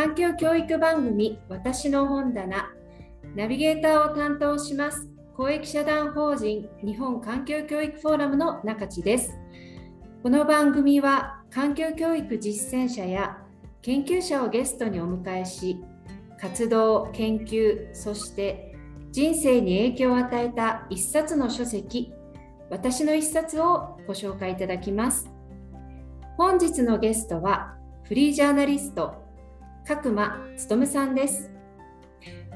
環境教育番組私の本棚ナビゲーターを担当します公益社団法人日本環境教育フォーラムの中地です。この番組は環境教育実践者や研究者をゲストにお迎えし活動研究そして人生に影響を与えた一冊の書籍私の一冊をご紹介いただきます。本日のゲストはフリージャーナリスト角間勉さんです。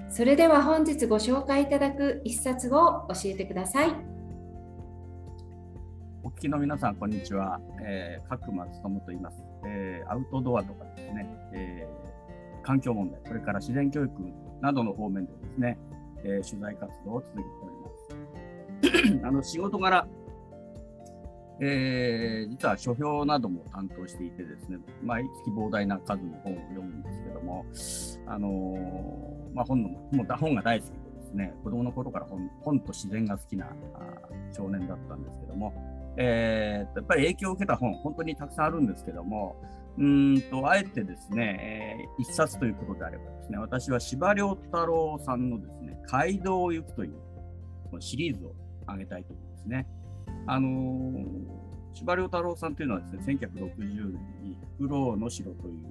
それでは本日ご紹介いただく一冊を教えてください。お聞きの皆さんこんにちは、えー、角間勉と言います、えー、アウトドアとかですね、えー、環境問題。それから自然教育などの方面でですね、え取材活動を続けております。あの仕事柄えー、実は書評なども担当していてですね、毎月膨大な数の本を読むんですけども、あのー、まあ、本のもう本が大好きでですね、子供の頃から本本と自然が好きな少年だったんですけども、えー、やっぱり影響を受けた本、本当にたくさんあるんですけども、うんとあえてですね、えー、一冊ということであればですね、私は司馬遼太郎さんのですね、街道を行くというシリーズを挙げたいと思いますね。あの、司馬太郎さんというのはですね、1960年にフクロウの城という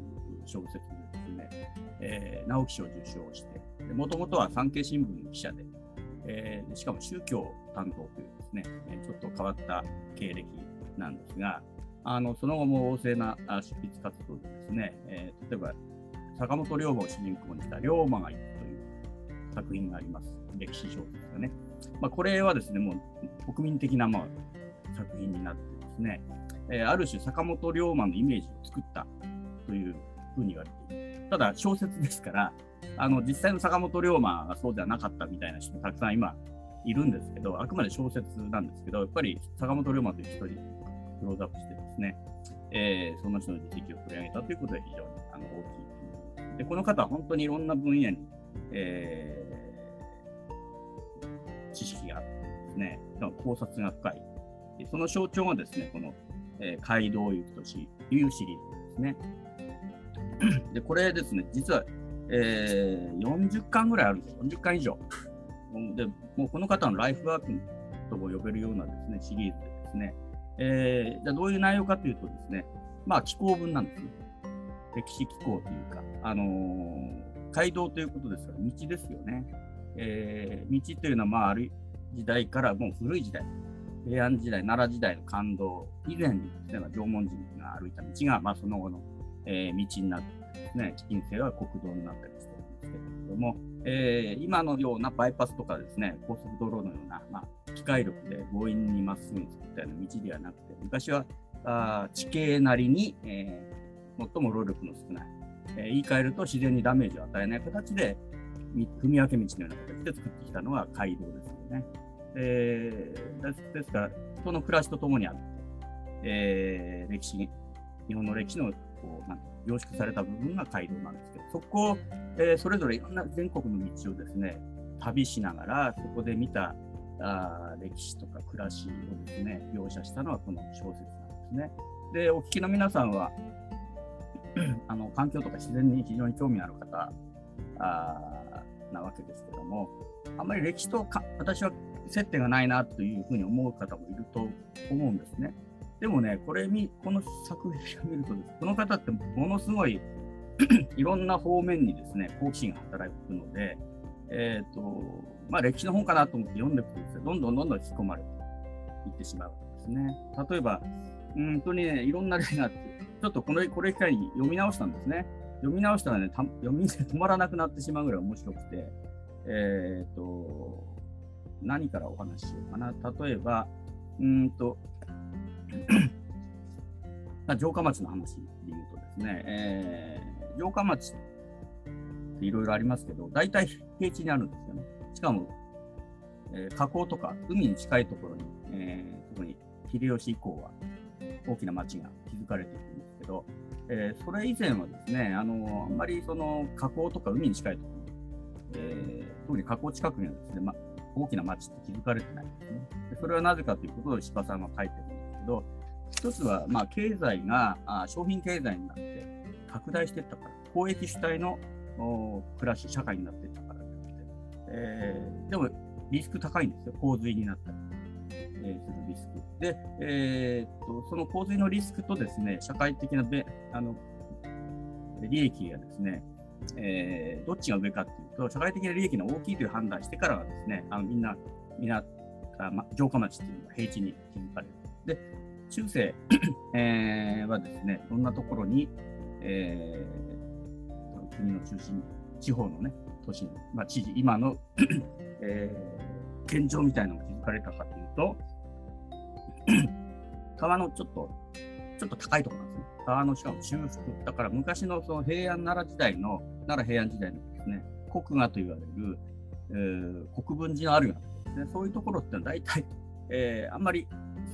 小説でですね、えー、直木賞を受賞して、もともとは産経新聞の記者で、えー、しかも宗教担当というですね、ちょっと変わった経歴なんですが、あのその後も旺盛な執筆活動でですね、えー、例えば坂本龍馬を主人公にした龍馬が行くという作品があります。歴史小説がね。まあ、これはですね、もう国民的な、まあ、作品になってですね、えー、ある種坂本龍馬のイメージを作ったというふうに言われている。ただ小説ですから、あの実際の坂本龍馬がそうではなかったみたいな人もたくさん今いるんですけど、あくまで小説なんですけど、やっぱり坂本龍馬という人にクローズアップしてですね、えー、その人の実績を取り上げたということは非常にあの大きい。で、この方は本当にいろんな分野に、えー知識があってですね、考察が深い。その象徴がですね、この、えー、街道行くとしいうシリーズですね。で、これですね、実は、えー、40巻ぐらいあるんですよ。40巻以上。で、もうこの方のライフワークとも呼べるようなですね、シリーズでですね、えー、じゃどういう内容かというとですね、まあ、気候文なんですね。歴史気候というか、あのー、街道ということですから、道ですよね。えー、道というのは、まあ、ある時代からもう古い時代、平安時代、奈良時代の感動以前にですね、縄文人が歩いた道が、まあ、その後の、えー、道になってですね、近世は国道になったりしてるんですけれども、えー、今のようなバイパスとかですね、高速道路のような、まあ、機械力で強引にまっすぐに作ったような道ではなくて、昔はあ地形なりに、えー、最も労力の少ない、え、言い換えると自然にダメージを与えない形で、踏み分け道のような形で作ってきたのが街道ですよね。えー、ですから、人の暮らしとともにあって、えー、歴史、日本の歴史のこうなん凝縮された部分が街道なんですけど、そこを、えー、それぞれいろんな全国の道をですね、旅しながら、そこで見たあ歴史とか暮らしをですね、描写したのはこの小説なんですね。で、お聞きの皆さんは、あの環境とか自然に非常に興味のある方あなわけですけども、あまり歴史とか私は接点がないなというふうに思う方もいると思うんですね。でもね、これに、この作品を見るとです、この方ってものすごい いろんな方面にですね、好奇心が働くので、えっ、ー、と、まあ歴史の本かなと思って読んでいくとですね、どんどんどんどん引き込まれていってしまうんですね。例えば、うんとね、いろんな例があって、ちょっとこのこれ機会に読み直したんですね。読み直したらね、読みで止まらなくなってしまうぐらい面白くて、えっ、ー、と、何からお話ししようかな。例えば、うんと、城下町の話で言うとですね、えー、城下町っていろいろありますけど、大体平地にあるんですよね。しかも、えー、河口とか海に近いところに、えー、特に秀吉以降は大きな町が築かれていくんですけど、えー、それ以前はですね、あのあんまりその河口とか海に近いところ、えー、特に河口近くにはですね、ま、大きな町って築かれてないんですね。でそれはなぜかということを柴さんは書いてるんですけど、一つは、まあ、経済があ商品経済になって拡大していったから公益主体の暮らし、社会になっていったからで、えー、でもリスク高いんですよ、洪水になったり、えー、するリスク。で、えー、っと、その洪水のリスクとですね、社会的なべあの利益がですね、えー、どっちが上かっていうと、社会的な利益の大きいという判断してからはですね、あのみんな、みんな、ま、城下町っていうのが平地に築かれる。で、中世、えー、はですね、どんなところに、えー、国の中心、地方のね、都市、まあ、知事、今のえー、現状みたいなのが築かれたかというと、川のちょっと、ちょっと高いところなんですね。川のしかも中腹。だから昔のその平安奈良時代の、奈良平安時代のですね、国画と言われる、えー、国分寺のあるようなとこですね。そういうところってのは大体、えー、あんまり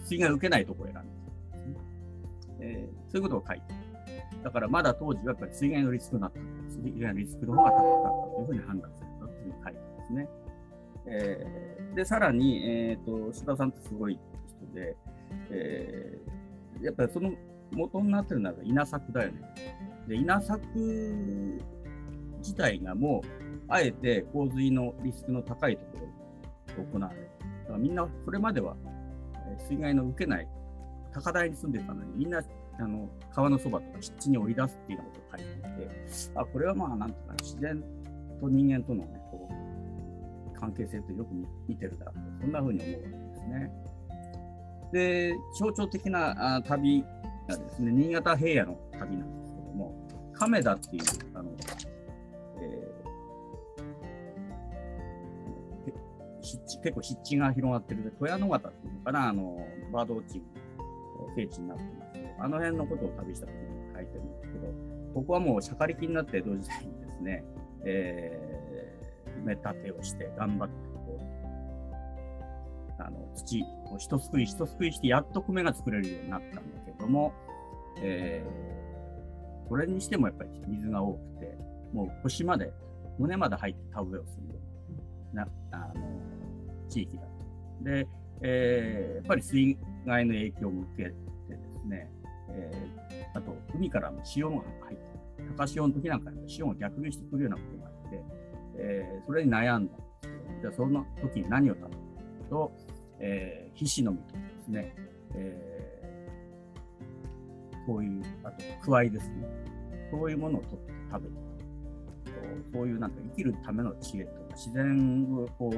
水害を受けないところを選んでるんですね、えー、そういうことを書いてだからまだ当時はやっぱり水害のリスクがあった。水害のリスクの方が高かったというふうに判断されたというふうに書いてますね。えー、で、さらに、えーと、柴田さんってすごい人で、えー、やっぱりその元になってるのは稲作だよね。で、稲作自体がもう、あえて洪水のリスクの高いところで行われる。だからみんなそれまでは水害の受けない高台に住んでたのに、みんなあの川のそばとか湿地に降り出すっていうようなことを書いていて、あこれはまあ、なんていうか、自然と人間との、ね、こう関係性とよく見てるだろうと、そんなふうに思うわけですね。で、象徴的な旅がですね、新潟平野の旅なんですけども、亀田っていう、あの、えー、結構湿地が広がってる、富谷野潟っていうのかな、あの、バードウォッチング聖地になってますけど、あの辺のことを旅した時に書いてるんですけど、ここはもうしゃかりきになって江戸時代にですね、えー、埋め立てをして頑張って、あの土を一すくい一すくいしてやっと米が作れるようになったんだけども、えー、これにしてもやっぱり水が多くて、もう腰まで、胸まで入って田植えをするようなあの地域だと。で、えー、やっぱり水害の影響を受けてですね、えー、あと海からの潮が入って、高潮の時なんかに潮が逆流してくるようなことがあって、えー、それに悩んだんですけど、じゃあその時に何を食べると、えー、皮脂の実とかですね、えー、こういう、あと、くわいですね。そういうものを取って食べてそういうなんか生きるための知恵とか、自然をこう、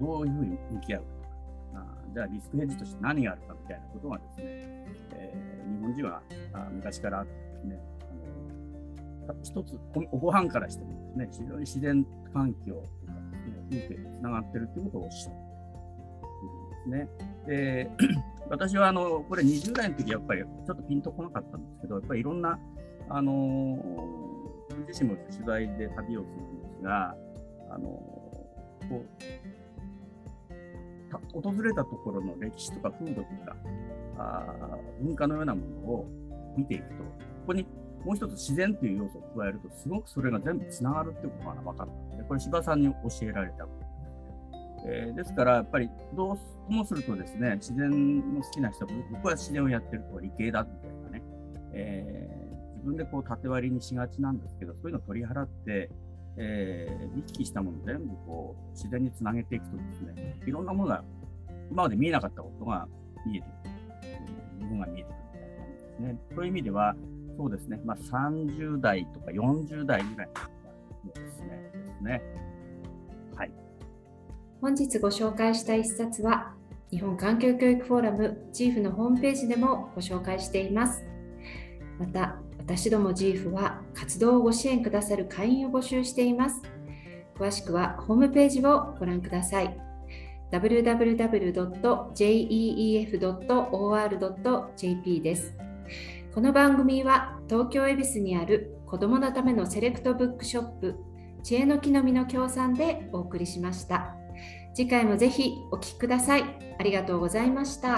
どういうふうに向き合うかとか、あじゃあリスクヘッジとして何があるかみたいなことがですね、えー、日本人はあ昔からあってですね、あの一つおご飯からしてもですね、非常に自然環境とかですね、風景につながってるということをおっしゃるんですね。で 私はあのこれ20代の時やっぱりちょっとピンとこなかったんですけど、やっぱりいろんな、あの自身も取材で旅をするんですが、あのこう訪れたところの歴史とか風土とかあ文化のようなものを見ていくと、ここにもう一つ自然という要素を加えると、すごくそれが全部つながるってことが分かった。んで、これ柴さんに教えられた。ことえー、ですから、やっぱりどうもするとですね、自然の好きな人、僕は自然をやってると理系だみたいなね、えー、自分でこう縦割りにしがちなんですけど、そういうのを取り払って、えー、見聞きしたものを全部こう自然につなげていくとですね、いろんなものが今まで見えなかったことが見えてくる、ものが見えてくるみたいな感じですね。そういう意味では、そうですね、まあ、30代とか40代ぐらいのですね、ですね。はい。本日ご紹介した一冊は、日本環境教育フォーラムチーフのホームページでもご紹介しています。また、私ども GIF は活動をご支援くださる会員を募集しています。詳しくはホームページをご覧ください。www.jeef.or.jp です。この番組は東京恵比寿にある子どものためのセレクトブックショップ知恵の木の実の協賛でお送りしました。次回もぜひお聴きください。ありがとうございました。